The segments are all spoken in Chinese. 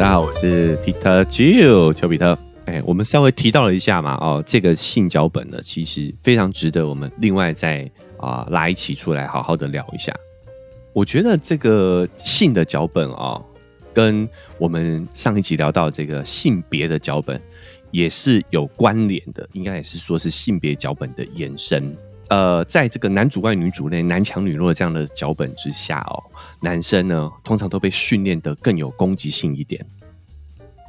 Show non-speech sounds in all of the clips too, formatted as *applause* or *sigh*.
大家好，我是 Peter 丘丘比特。哎，我们稍微提到了一下嘛，哦，这个性脚本呢，其实非常值得我们另外再啊拉一起出来好好的聊一下。我觉得这个性的脚本啊，跟我们上一集聊到这个性别的脚本也是有关联的，应该也是说是性别脚本的延伸。呃，在这个男主外女主内、男强女弱这样的脚本之下哦，男生呢通常都被训练得更有攻击性一点。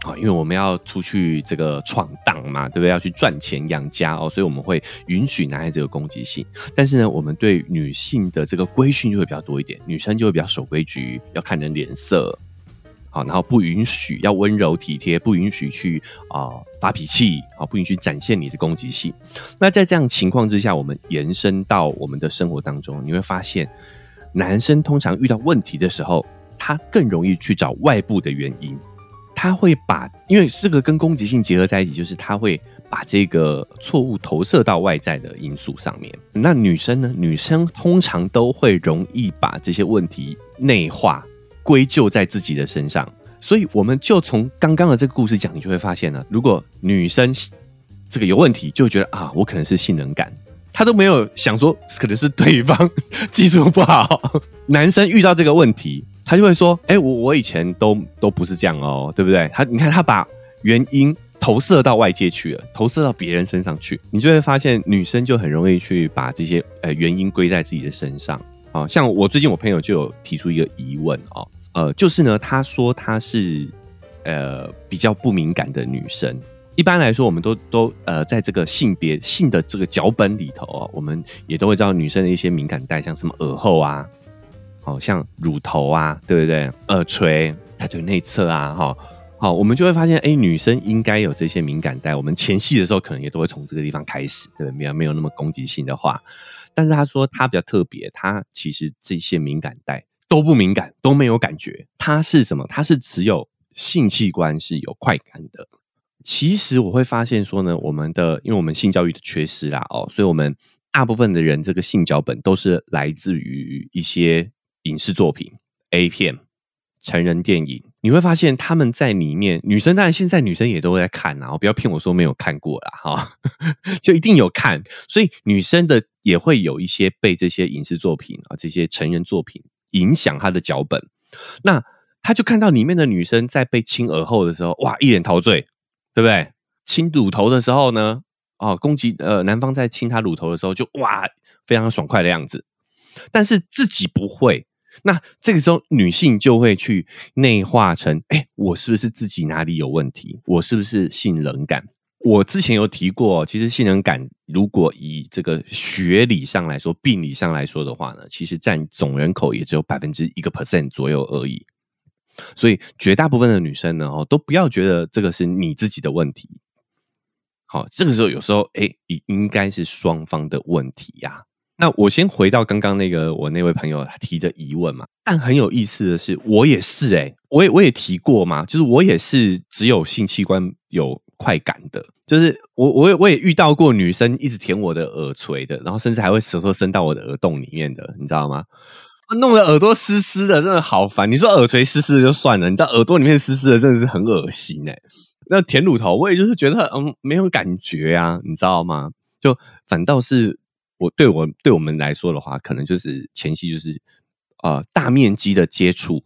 啊，因为我们要出去这个闯荡嘛，对不对？要去赚钱养家哦，所以我们会允许男孩子有攻击性。但是呢，我们对女性的这个规训就会比较多一点，女生就会比较守规矩，要看人脸色，好，然后不允许要温柔体贴，不允许去啊发脾气，啊，不允许展现你的攻击性。那在这样情况之下，我们延伸到我们的生活当中，你会发现，男生通常遇到问题的时候，他更容易去找外部的原因。他会把，因为这个跟攻击性结合在一起，就是他会把这个错误投射到外在的因素上面。那女生呢？女生通常都会容易把这些问题内化、归咎在自己的身上。所以，我们就从刚刚的这个故事讲，你就会发现呢，如果女生这个有问题，就觉得啊，我可能是性能感，她都没有想说可能是对方 *laughs* 技术不好。男生遇到这个问题。*laughs* 他就会说：“哎，我我以前都都不是这样哦，对不对？他你看，他把原因投射到外界去了，投射到别人身上去，你就会发现女生就很容易去把这些呃原因归在自己的身上啊。像我最近我朋友就有提出一个疑问哦，呃，就是呢，他说他是呃比较不敏感的女生。一般来说，我们都都呃在这个性别性的这个脚本里头啊，我们也都会知道女生的一些敏感带，像什么耳后啊。”好像乳头啊，对不对？耳垂、大腿内侧啊，哈，好，我们就会发现，哎，女生应该有这些敏感带。我们前戏的时候，可能也都会从这个地方开始，对对？没有没有那么攻击性的话，但是他说他比较特别，他其实这些敏感带都不敏感，都没有感觉。他是什么？他是只有性器官是有快感的。其实我会发现说呢，我们的因为我们性教育的缺失啦，哦，所以我们大部分的人这个性脚本都是来自于一些。影视作品、A 片、成人电影，你会发现他们在里面，女生当然现在女生也都在看啊，不要骗我说没有看过啦，哈，*laughs* 就一定有看，所以女生的也会有一些被这些影视作品啊、这些成人作品影响她的脚本，那他就看到里面的女生在被亲耳后的时候，哇，一脸陶醉，对不对？亲乳头的时候呢，哦，攻击呃男方在亲她乳头的时候，就哇，非常爽快的样子，但是自己不会。那这个时候，女性就会去内化成：哎，我是不是自己哪里有问题？我是不是性冷感？我之前有提过，其实性冷感如果以这个学理上来说、病理上来说的话呢，其实占总人口也只有百分之一个 percent 左右而已。所以绝大部分的女生呢，哦，都不要觉得这个是你自己的问题。好，这个时候有时候，哎，应该是双方的问题呀。那我先回到刚刚那个我那位朋友提的疑问嘛，但很有意思的是，我也是哎，我也我也提过嘛，就是我也是只有性器官有快感的，就是我我也我也遇到过女生一直舔我的耳垂的，然后甚至还会舌头伸到我的耳洞里面的，你知道吗？弄得耳朵湿湿的，真的好烦。你说耳垂湿湿的就算了，你知道耳朵里面湿湿的真的是很恶心哎。那舔乳头，我也就是觉得嗯没有感觉呀，你知道吗？就反倒是。我对我对我们来说的话，可能就是前期就是呃大面积的接触、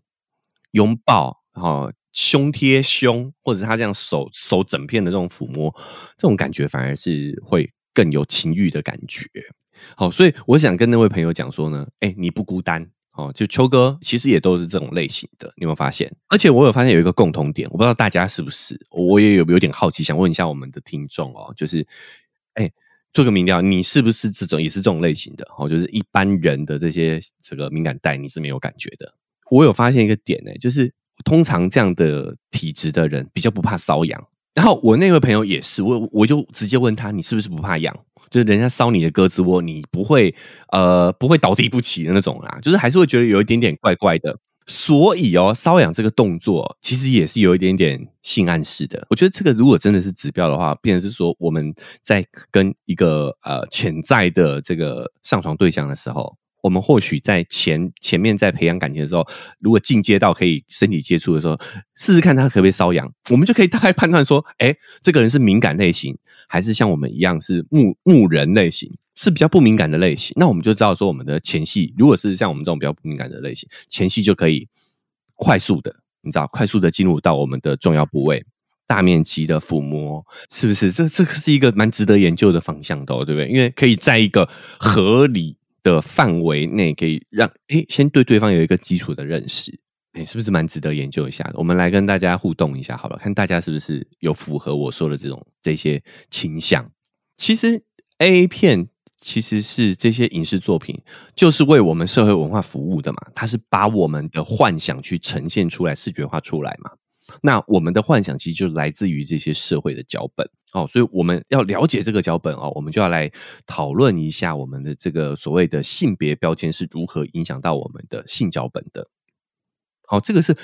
拥抱，然后胸贴胸，或者是他这样手手整片的这种抚摸，这种感觉反而是会更有情欲的感觉。好，所以我想跟那位朋友讲说呢，哎，你不孤单哦，就秋哥其实也都是这种类型的，你有没有发现？而且我有发现有一个共同点，我不知道大家是不是，我也有有点好奇，想问一下我们的听众哦，就是哎。做个民调，你是不是这种也是这种类型的？哦，就是一般人的这些这个敏感带，你是没有感觉的。我有发现一个点呢，就是通常这样的体质的人比较不怕瘙痒。然后我那位朋友也是，我我就直接问他，你是不是不怕痒？就是人家搔你的胳肢窝，你不会呃不会倒地不起的那种啦，就是还是会觉得有一点点怪怪的。所以哦，瘙痒这个动作其实也是有一点点性暗示的。我觉得这个如果真的是指标的话，变成是说我们在跟一个呃潜在的这个上床对象的时候，我们或许在前前面在培养感情的时候，如果进阶到可以身体接触的时候，试试看他可不可以瘙痒，我们就可以大概判断说，哎，这个人是敏感类型，还是像我们一样是木木人类型，是比较不敏感的类型。那我们就知道说，我们的前戏如果是像我们这种比较不敏感的类型，前戏就可以快速的，你知道，快速的进入到我们的重要部位。大面积的抚摸，是不是？这这个是一个蛮值得研究的方向的，对不对？因为可以在一个合理的范围内，可以让诶先对对方有一个基础的认识，诶是不是蛮值得研究一下的？我们来跟大家互动一下，好了，看大家是不是有符合我说的这种这些倾向。其实 A 片其实是这些影视作品，就是为我们社会文化服务的嘛，它是把我们的幻想去呈现出来，视觉化出来嘛。那我们的幻想其实就来自于这些社会的脚本哦，所以我们要了解这个脚本哦，我们就要来讨论一下我们的这个所谓的性别标签是如何影响到我们的性脚本的。好，这个是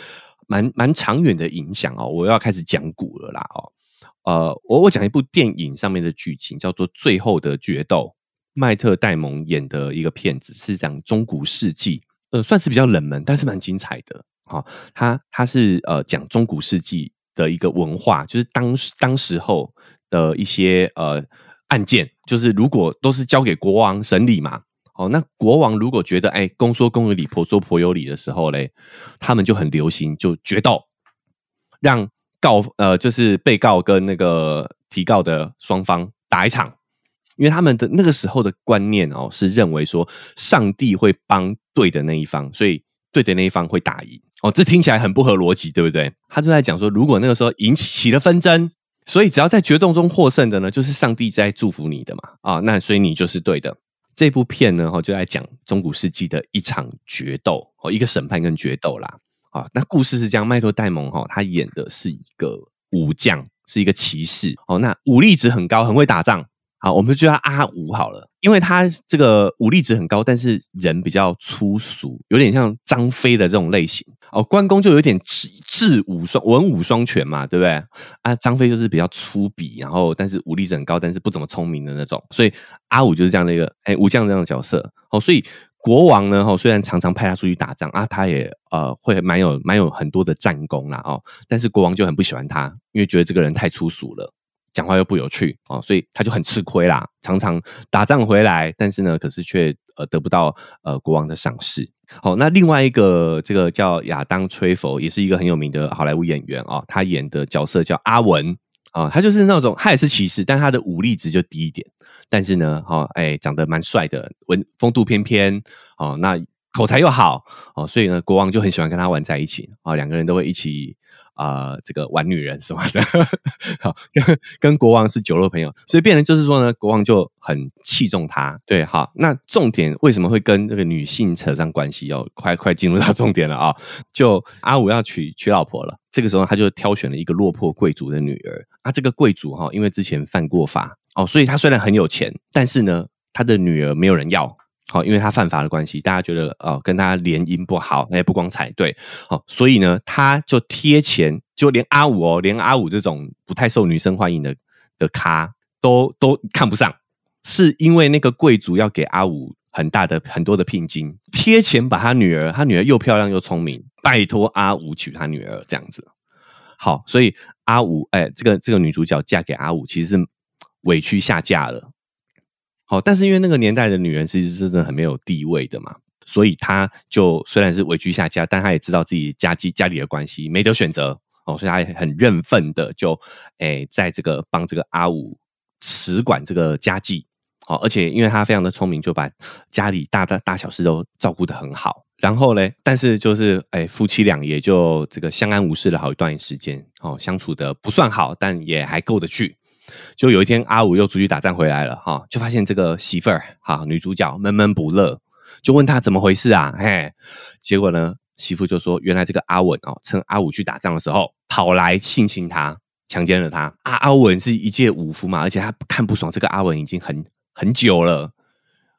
蛮蛮长远的影响哦。我要开始讲古了啦哦，呃，我我讲一部电影上面的剧情，叫做《最后的决斗》，麦特戴蒙演的一个片子，是讲中古世纪，呃，算是比较冷门，但是蛮精彩的。好，他他是呃讲中古世纪的一个文化，就是当当时候的一些呃案件，就是如果都是交给国王审理嘛，哦，那国王如果觉得哎公说公有理，婆说婆有理的时候嘞，他们就很流行就决斗，让告呃就是被告跟那个提告的双方打一场，因为他们的那个时候的观念哦是认为说上帝会帮对的那一方，所以对的那一方会打赢。哦，这听起来很不合逻辑，对不对？他就在讲说，如果那个时候引起了纷争，所以只要在决斗中获胜的呢，就是上帝在祝福你的嘛。啊，那所以你就是对的。这部片呢，哈，就在讲中古世纪的一场决斗，哦，一个审判跟决斗啦。啊，那故事是这样，麦托戴蒙哈，他演的是一个武将，是一个骑士。哦，那武力值很高，很会打仗。好，我们就叫他阿五好了，因为他这个武力值很高，但是人比较粗俗，有点像张飞的这种类型哦。关公就有点智智武双文武双全嘛，对不对？啊，张飞就是比较粗鄙，然后但是武力值很高，但是不怎么聪明的那种。所以阿五就是这样的一个哎武将这样的角色哦。所以国王呢，哦虽然常常派他出去打仗啊，他也呃会蛮有蛮有很多的战功啦哦，但是国王就很不喜欢他，因为觉得这个人太粗俗了。讲话又不有趣哦，所以他就很吃亏啦。常常打仗回来，但是呢，可是却呃得不到呃国王的赏识。好，那另外一个这个叫亚当·崔佛，也是一个很有名的好莱坞演员啊。他演的角色叫阿文啊，他就是那种他也是骑士，但他的武力值就低一点。但是呢，哈哎，长得蛮帅的，文风度翩翩哦，那口才又好哦，所以呢，国王就很喜欢跟他玩在一起啊，两个人都会一起。啊，这个玩女人什么的，*laughs* 好，跟跟国王是酒肉朋友，所以变成就是说呢，国王就很器重他。对，好，那重点为什么会跟这个女性扯上关系？要快快进入到重点了啊！就阿五要娶娶老婆了，这个时候他就挑选了一个落魄贵族的女儿。啊，这个贵族哈，因为之前犯过法哦，所以他虽然很有钱，但是呢，他的女儿没有人要。好，因为他犯法的关系，大家觉得哦，跟他联姻不好，那也不光彩对。好，所以呢，他就贴钱，就连阿五哦，连阿五这种不太受女生欢迎的的咖，都都看不上，是因为那个贵族要给阿五很大的很多的聘金，贴钱把他女儿，他女儿又漂亮又聪明，拜托阿五娶他女儿这样子。好，所以阿五，哎，这个这个女主角嫁给阿五，其实是委屈下嫁了。好，但是因为那个年代的女人其实真的很没有地位的嘛，所以她就虽然是委屈下嫁，但她也知道自己家计家里的关系没得选择哦，所以她也很认份的就诶，在这个帮这个阿五持管这个家计，哦，而且因为她非常的聪明，就把家里大大大小事都照顾的很好。然后嘞，但是就是诶，夫妻俩也就这个相安无事了好一段时间，哦，相处的不算好，但也还够得去。就有一天，阿五又出去打仗回来了，哈，就发现这个媳妇儿，哈，女主角闷闷不乐，就问他怎么回事啊？嘿，结果呢，媳妇就说，原来这个阿文哦，趁阿五去打仗的时候，跑来性侵他，强奸了他。阿阿文是一介武夫嘛，而且他看不爽这个阿文已经很很久了，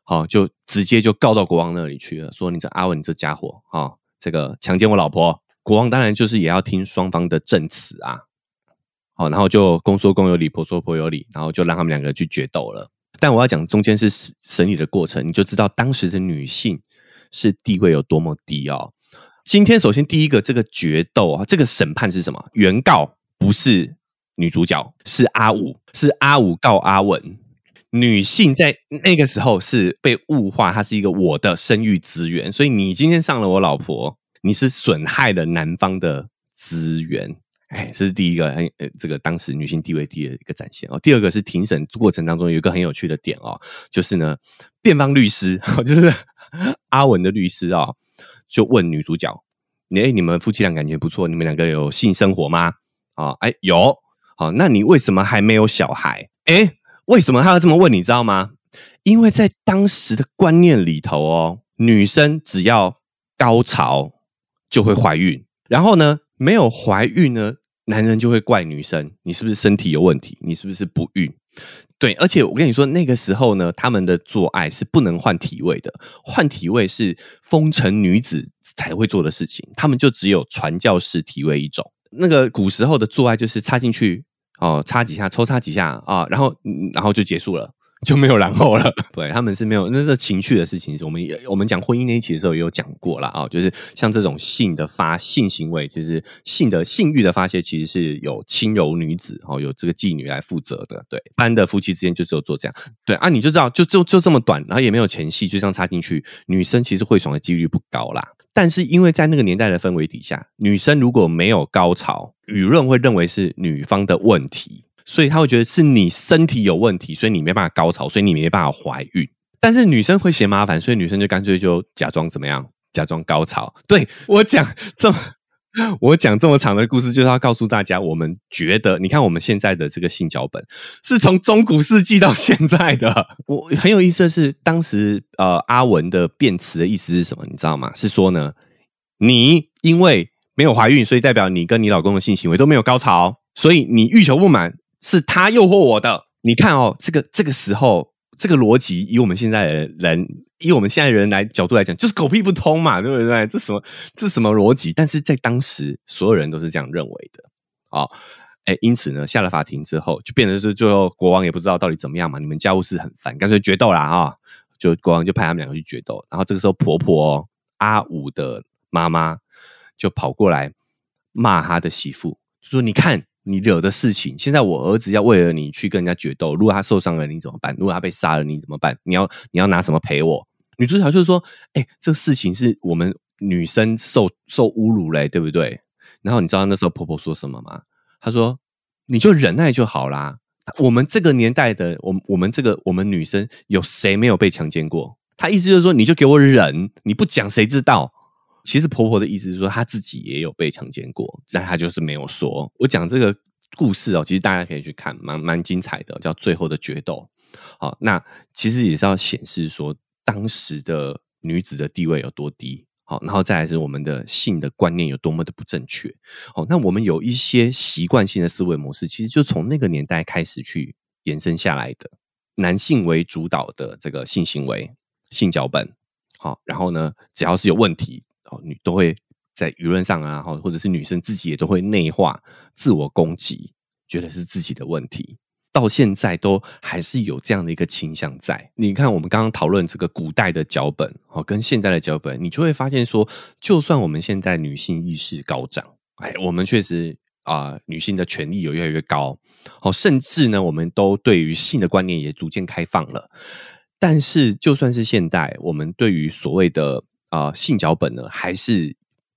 好，就直接就告到国王那里去了，说你这阿文，这家伙，哈，这个强奸我老婆。国王当然就是也要听双方的证词啊。然后就公说公有理，婆说婆有理，然后就让他们两个去决斗了。但我要讲中间是审理的过程，你就知道当时的女性是地位有多么低哦。今天首先第一个这个决斗啊，这个审判是什么？原告不是女主角，是阿五，是阿五告阿文。女性在那个时候是被物化，她是一个我的生育资源，所以你今天上了我老婆，你是损害了男方的资源。哎，这是第一个很，这个当时女性地位低的一个展现哦。第二个是庭审过程当中有一个很有趣的点哦，就是呢，辩方律师 *laughs* 就是 *laughs* 阿文的律师啊，就问女主角：“你哎，你们夫妻俩感觉不错，你们两个有性生活吗？”啊，哎，有。好，那你为什么还没有小孩？哎，为什么他要这么问？你知道吗？因为在当时的观念里头哦，女生只要高潮就会怀孕，然后呢，没有怀孕呢？男人就会怪女生，你是不是身体有问题？你是不是不孕？对，而且我跟你说，那个时候呢，他们的做爱是不能换体位的，换体位是风尘女子才会做的事情，他们就只有传教士体位一种。那个古时候的做爱就是插进去哦，插几下，抽插几下啊，然后然后就结束了。*laughs* 就没有然后了，*laughs* 对他们是没有那是情趣的事情。是我们也我们讲婚姻那一期的时候也有讲过了啊，就是像这种性的发性行为，就是性的性欲的发泄，其实是有轻柔女子哦，有这个妓女来负责的。对，一般的夫妻之间就只有做这样。对啊，你就知道，就就就这么短，然后也没有前戏，就这样插进去，女生其实会爽的几率不高啦。但是因为在那个年代的氛围底下，女生如果没有高潮，舆论会认为是女方的问题。所以他会觉得是你身体有问题，所以你没办法高潮，所以你没办法怀孕。但是女生会嫌麻烦，所以女生就干脆就假装怎么样，假装高潮。对 *laughs* 我讲这么，我讲这么长的故事，就是要告诉大家，我们觉得，你看我们现在的这个性脚本，是从中古世纪到现在的。*laughs* 我很有意思的是，当时呃阿文的辩词的意思是什么？你知道吗？是说呢，你因为没有怀孕，所以代表你跟你老公的性行为都没有高潮，所以你欲求不满。是他诱惑我的。你看哦，这个这个时候，这个逻辑，以我们现在的人，以我们现在人来角度来讲，就是狗屁不通嘛，对不对？这什么这什么逻辑？但是在当时，所有人都是这样认为的。哦，哎，因此呢，下了法庭之后，就变成是最后国王也不知道到底怎么样嘛。你们家务事很烦，干脆决斗啦啊！就国王就派他们两个去决斗。然后这个时候，婆婆阿五的妈妈就跑过来骂他的媳妇，就说：“你看。”你惹的事情，现在我儿子要为了你去跟人家决斗，如果他受伤了，你怎么办？如果他被杀了，你怎么办？你要你要拿什么赔我？女主角就是说，哎，这个事情是我们女生受受侮辱嘞，对不对？然后你知道那时候婆婆说什么吗？她说，你就忍耐就好啦。我们这个年代的，我我们这个我们女生有谁没有被强奸过？她意思就是说，你就给我忍，你不讲谁知道？其实婆婆的意思是说，她自己也有被强奸过，但她就是没有说。我讲这个故事哦，其实大家可以去看，蛮蛮精彩的，叫《最后的决斗》。好，那其实也是要显示说，当时的女子的地位有多低。好，然后再来是我们的性的观念有多么的不正确。好，那我们有一些习惯性的思维模式，其实就从那个年代开始去延伸下来的，男性为主导的这个性行为、性脚本。好，然后呢，只要是有问题。女都会在舆论上啊，或或者是女生自己也都会内化自我攻击，觉得是自己的问题。到现在都还是有这样的一个倾向在。你看，我们刚刚讨论这个古代的脚本，哦，跟现在的脚本，你就会发现说，就算我们现在女性意识高涨，哎，我们确实啊，女性的权利有越来越高，哦，甚至呢，我们都对于性的观念也逐渐开放了。但是，就算是现代，我们对于所谓的啊，性脚本呢还是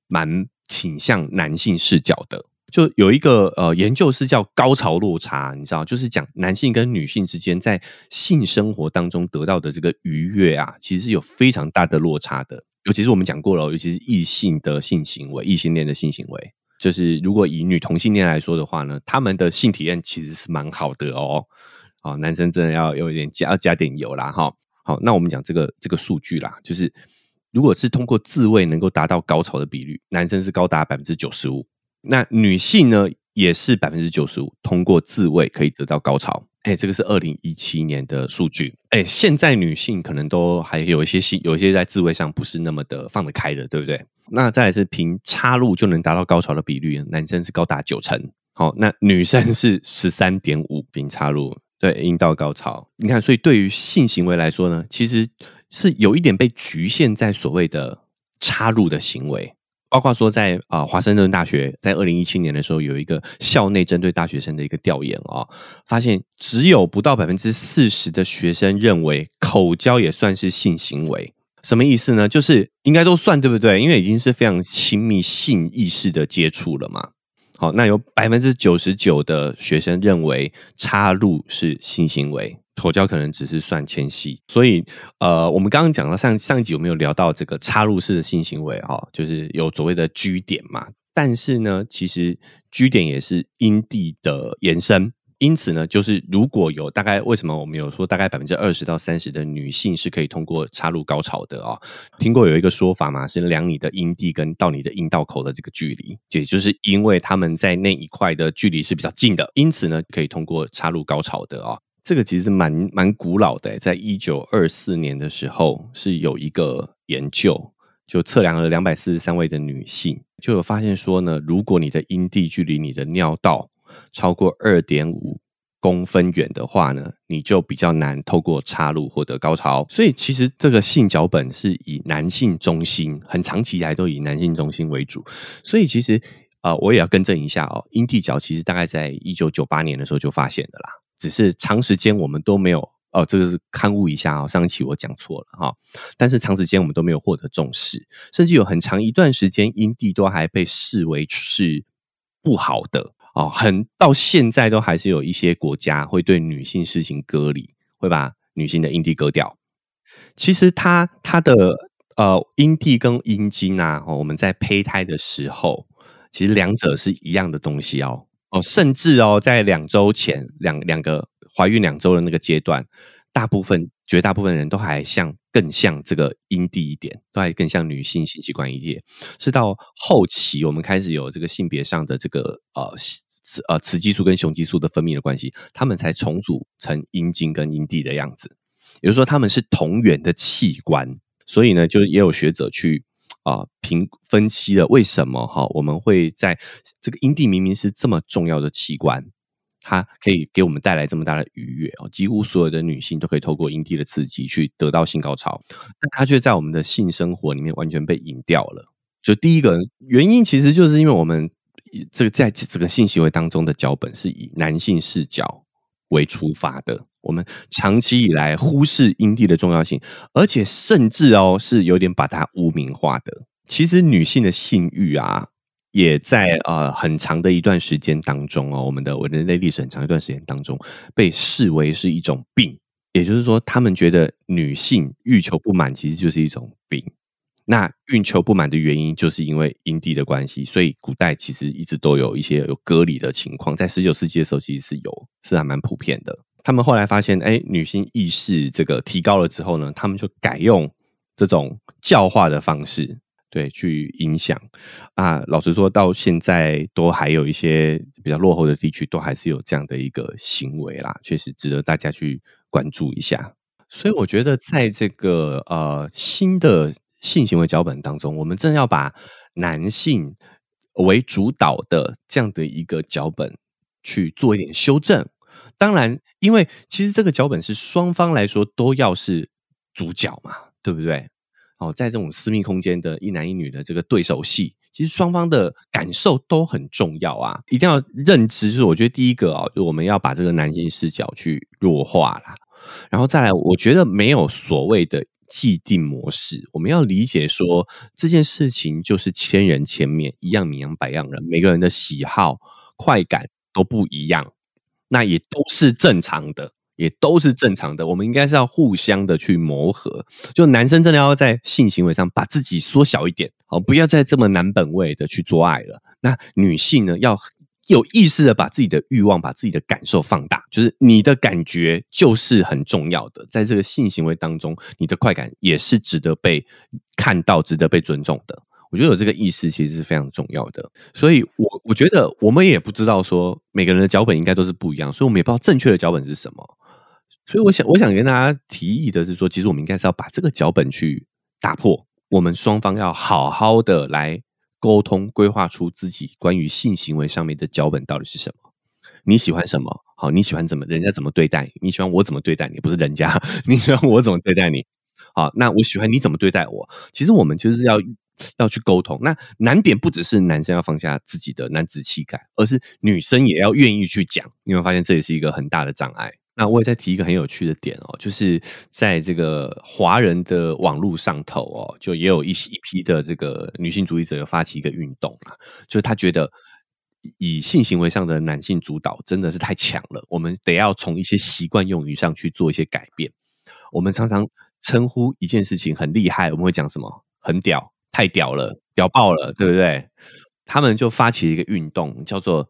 蛮倾向男性视角的。就有一个呃研究是叫高潮落差，你知道，就是讲男性跟女性之间在性生活当中得到的这个愉悦啊，其实是有非常大的落差的。尤其是我们讲过了，尤其是异性的性行为，异性恋的性行为，就是如果以女同性恋来说的话呢，他们的性体验其实是蛮好的哦。哦，男生真的要有一点加加点油啦，哈。好，那我们讲这个这个数据啦，就是。如果是通过自慰能够达到高潮的比率，男生是高达百分之九十五，那女性呢也是百分之九十五，通过自慰可以得到高潮。哎，这个是二零一七年的数据。哎，现在女性可能都还有一些性，有一些在自慰上不是那么的放得开的，对不对？那再来是凭插入就能达到高潮的比率，男生是高达九成，好，那女生是十三点五，凭插入。对，阴道高潮，你看，所以对于性行为来说呢，其实是有一点被局限在所谓的插入的行为。包括说，在啊华盛顿大学在二零一七年的时候，有一个校内针对大学生的一个调研啊，发现只有不到百分之四十的学生认为口交也算是性行为。什么意思呢？就是应该都算对不对？因为已经是非常亲密性意识的接触了嘛。好，那有百分之九十九的学生认为插入是性行为。口交可能只是算前戏，所以呃，我们刚刚讲到上上一集有没有聊到这个插入式的性行为哈，就是有所谓的 G 点嘛。但是呢，其实 G 点也是阴蒂的延伸，因此呢，就是如果有大概为什么我们有说大概百分之二十到三十的女性是可以通过插入高潮的啊？听过有一个说法嘛，是量你的阴蒂跟到你的阴道口的这个距离，也就是因为他们在那一块的距离是比较近的，因此呢，可以通过插入高潮的啊。这个其实蛮蛮古老的，在一九二四年的时候是有一个研究，就测量了两百四十三位的女性，就有发现说呢，如果你的阴蒂距离你的尿道超过二点五公分远的话呢，你就比较难透过插入获得高潮。所以其实这个性脚本是以男性中心，很长期以来都以男性中心为主。所以其实呃，我也要更正一下哦，阴蒂角其实大概在一九九八年的时候就发现的啦。只是长时间我们都没有哦，这个是刊物一下哦，上一期我讲错了哈。但是长时间我们都没有获得重视，甚至有很长一段时间阴蒂都还被视为是不好的哦，很到现在都还是有一些国家会对女性实行割礼，会把女性的阴蒂割掉。其实它它的呃阴蒂跟阴茎啊，哦，我们在胚胎的时候，其实两者是一样的东西哦。哦，甚至哦，在两周前，两两个怀孕两周的那个阶段，大部分绝大部分人都还像更像这个阴蒂一点，都还更像女性性器官一点。是到后期，我们开始有这个性别上的这个呃雌呃雌激素跟雄激素的分泌的关系，他们才重组成阴茎跟阴蒂的样子。也就是说，他们是同源的器官，所以呢，就也有学者去。啊，评分析了为什么哈，我们会在这个阴蒂明明是这么重要的器官，它可以给我们带来这么大的愉悦哦，几乎所有的女性都可以透过阴蒂的刺激去得到性高潮，但它却在我们的性生活里面完全被隐掉了。就第一个原因，其实就是因为我们这个在这个性行为当中的脚本是以男性视角为出发的。我们长期以来忽视阴蒂的重要性，而且甚至哦是有点把它污名化的。其实女性的性欲啊，也在呃很长的一段时间当中哦，我们的我人类历史很长一段时间当中被视为是一种病。也就是说，他们觉得女性欲求不满其实就是一种病。那欲求不满的原因就是因为阴蒂的关系，所以古代其实一直都有一些有割礼的情况，在十九世纪的时候其实是有，是还蛮普遍的。他们后来发现，哎，女性意识这个提高了之后呢，他们就改用这种教化的方式，对，去影响啊。老实说，到现在都还有一些比较落后的地区，都还是有这样的一个行为啦，确实值得大家去关注一下。所以，我觉得在这个呃新的性行为脚本当中，我们真的要把男性为主导的这样的一个脚本去做一点修正。当然，因为其实这个脚本是双方来说都要是主角嘛，对不对？哦，在这种私密空间的一男一女的这个对手戏，其实双方的感受都很重要啊，一定要认知。就是我觉得第一个啊，就我们要把这个男性视角去弱化啦，然后再来，我觉得没有所谓的既定模式，我们要理解说这件事情就是千人千面，一样米养百样人，每个人的喜好、快感都不一样。那也都是正常的，也都是正常的。我们应该是要互相的去磨合。就男生真的要在性行为上把自己缩小一点，好，不要再这么男本位的去做爱了。那女性呢，要有意识的把自己的欲望、把自己的感受放大。就是你的感觉就是很重要的，在这个性行为当中，你的快感也是值得被看到、值得被尊重的。我觉得有这个意识其实是非常重要的，所以我我觉得我们也不知道说每个人的脚本应该都是不一样，所以我们也不知道正确的脚本是什么。所以我想，我想跟大家提议的是说，其实我们应该是要把这个脚本去打破，我们双方要好好的来沟通，规划出自己关于性行为上面的脚本到底是什么。你喜欢什么？好，你喜欢怎么人家怎么对待你？喜欢我怎么对待你？不是人家，*laughs* 你喜欢我怎么对待你？好，那我喜欢你怎么对待我？其实我们就是要要去沟通。那难点不只是男生要放下自己的男子气概，而是女生也要愿意去讲。你会发现这也是一个很大的障碍。那我也再提一个很有趣的点哦，就是在这个华人的网络上头哦，就也有一一批的这个女性主义者有发起一个运动啊，就是他觉得以性行为上的男性主导真的是太强了，我们得要从一些习惯用语上去做一些改变。我们常常称呼一件事情很厉害，我们会讲什么？很屌，太屌了，屌爆了，对不对？他们就发起一个运动，叫做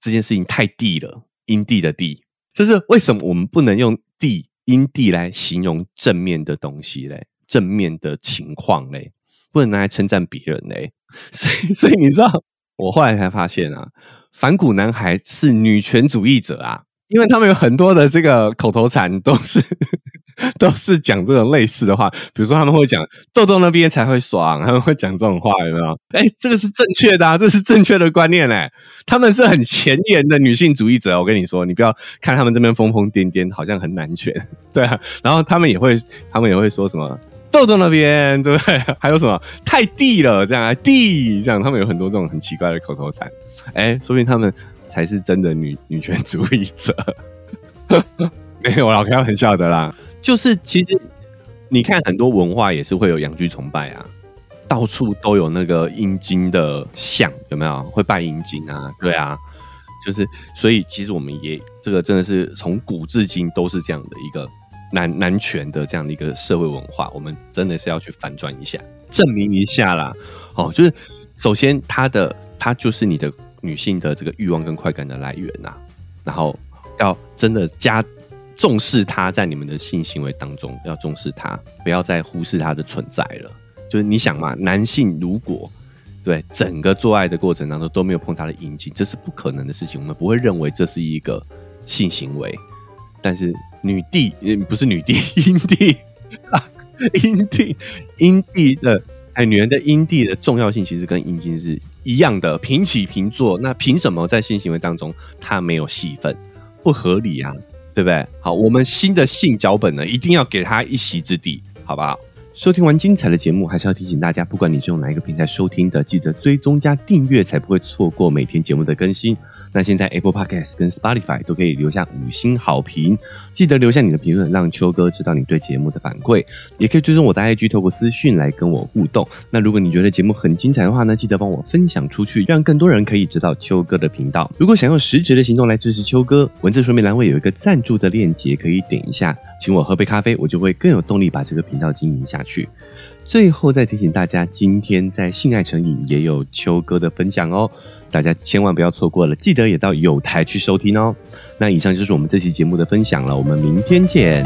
这件事情太地了，因地的地。就是为什么我们不能用地因地来形容正面的东西嘞？正面的情况嘞，不能拿来称赞别人嘞。*laughs* 所以，所以你知道，我后来才发现啊，反骨男孩是女权主义者啊。因为他们有很多的这个口头禅都是 *laughs* 都是讲这种类似的话，比如说他们会讲豆豆那边才会爽，他们会讲这种话，有没有？哎，这个是正确的啊，这是正确的观念嘞。他们是很前沿的女性主义者，我跟你说，你不要看他们这边疯疯癫癫，好像很男权，*laughs* 对啊。然后他们也会，他们也会说什么豆豆那边，对不对？*laughs* 还有什么太地了这样啊，地这样，他们有很多这种很奇怪的口头禅。哎，说明他们。才是真的女女权主义者，没有老开玩笑的啦。就是其实你看很多文化也是会有阳具崇拜啊，到处都有那个阴茎的像，有没有？会拜阴茎啊？对啊，就是所以其实我们也这个真的是从古至今都是这样的一个男男权的这样的一个社会文化，我们真的是要去反转一下，证明一下啦。哦，就是首先他的他就是你的。女性的这个欲望跟快感的来源呐，然后要真的加重视它在你们的性行为当中，要重视它，不要再忽视它的存在了。就是你想嘛，男性如果对整个做爱的过程当中都没有碰他的阴茎，这是不可能的事情，我们不会认为这是一个性行为。但是女帝不是女帝，*laughs* *laughs* 阴帝，阴帝，阴帝的。哎，女人的阴蒂的重要性其实跟阴茎是一样的，平起平坐。那凭什么在性行为当中她没有戏份？不合理啊，对不对？好，我们新的性脚本呢，一定要给他一席之地，好不好？收听完精彩的节目，还是要提醒大家，不管你是用哪一个平台收听的，记得追踪加订阅，才不会错过每天节目的更新。那现在 Apple Podcast 跟 Spotify 都可以留下五星好评，记得留下你的评论，让秋哥知道你对节目的反馈。也可以追踪我的 IG，透过私讯来跟我互动。那如果你觉得节目很精彩的话呢，记得帮我分享出去，让更多人可以知道秋哥的频道。如果想用实质的行动来支持秋哥，文字说明栏位有一个赞助的链接，可以点一下，请我喝杯咖啡，我就会更有动力把这个频道经营下去。最后再提醒大家，今天在性爱成瘾也有秋哥的分享哦，大家千万不要错过了，记得也到有台去收听哦。那以上就是我们这期节目的分享了，我们明天见。